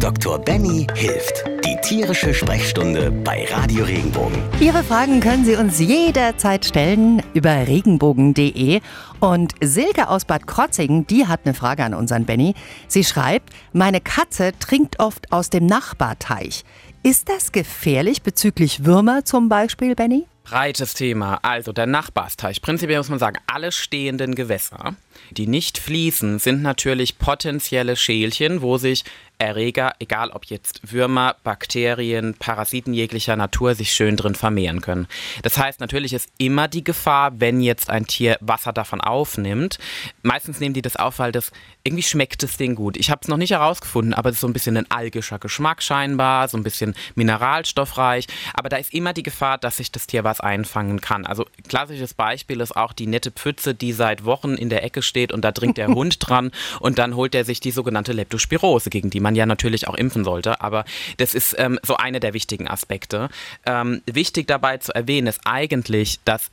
Dr. Benny hilft. Die tierische Sprechstunde bei Radio Regenbogen. Ihre Fragen können Sie uns jederzeit stellen über regenbogen.de. Und Silke aus Bad Krotzingen, die hat eine Frage an unseren Benny. Sie schreibt, meine Katze trinkt oft aus dem Nachbarteich. Ist das gefährlich bezüglich Würmer zum Beispiel, Benny? Breites Thema. Also der Nachbarsteich. Prinzipiell muss man sagen, alle stehenden Gewässer, die nicht fließen, sind natürlich potenzielle Schälchen, wo sich Erreger, egal ob jetzt Würmer, Bakterien, Parasiten jeglicher Natur, sich schön drin vermehren können. Das heißt, natürlich ist immer die Gefahr, wenn jetzt ein Tier Wasser davon aufnimmt. Meistens nehmen die das auf, weil das irgendwie schmeckt das Ding gut. Ich habe es noch nicht herausgefunden, aber es ist so ein bisschen ein algischer Geschmack scheinbar, so ein bisschen mineralstoffreich. Aber da ist immer die Gefahr, dass sich das Tier was einfangen kann. Also klassisches Beispiel ist auch die nette Pfütze, die seit Wochen in der Ecke steht und da dringt der Hund dran und dann holt er sich die sogenannte Leptospirose, gegen die man man ja natürlich auch impfen sollte, aber das ist ähm, so einer der wichtigen Aspekte. Ähm, wichtig dabei zu erwähnen ist eigentlich, dass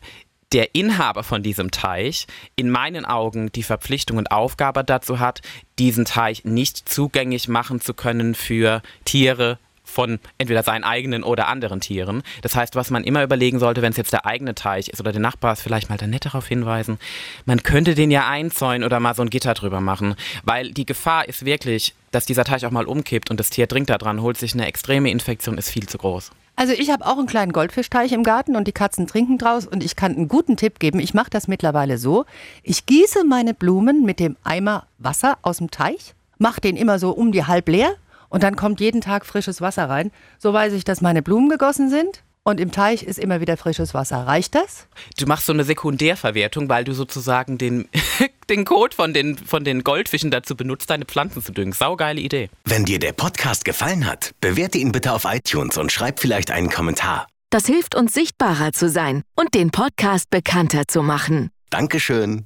der Inhaber von diesem Teich in meinen Augen die Verpflichtung und Aufgabe dazu hat, diesen Teich nicht zugänglich machen zu können für Tiere, von entweder seinen eigenen oder anderen Tieren. Das heißt, was man immer überlegen sollte, wenn es jetzt der eigene Teich ist oder der Nachbar ist, vielleicht mal da nett darauf hinweisen, man könnte den ja einzäunen oder mal so ein Gitter drüber machen, weil die Gefahr ist wirklich, dass dieser Teich auch mal umkippt und das Tier trinkt da dran, holt sich eine extreme Infektion, ist viel zu groß. Also ich habe auch einen kleinen Goldfischteich im Garten und die Katzen trinken draus und ich kann einen guten Tipp geben. Ich mache das mittlerweile so. Ich gieße meine Blumen mit dem Eimer Wasser aus dem Teich, mache den immer so um die halb leer und dann kommt jeden Tag frisches Wasser rein. So weiß ich, dass meine Blumen gegossen sind. Und im Teich ist immer wieder frisches Wasser. Reicht das? Du machst so eine Sekundärverwertung, weil du sozusagen den, den Code von den, von den Goldfischen dazu benutzt, deine Pflanzen zu düngen. Saugeile Idee. Wenn dir der Podcast gefallen hat, bewerte ihn bitte auf iTunes und schreib vielleicht einen Kommentar. Das hilft uns sichtbarer zu sein und den Podcast bekannter zu machen. Dankeschön.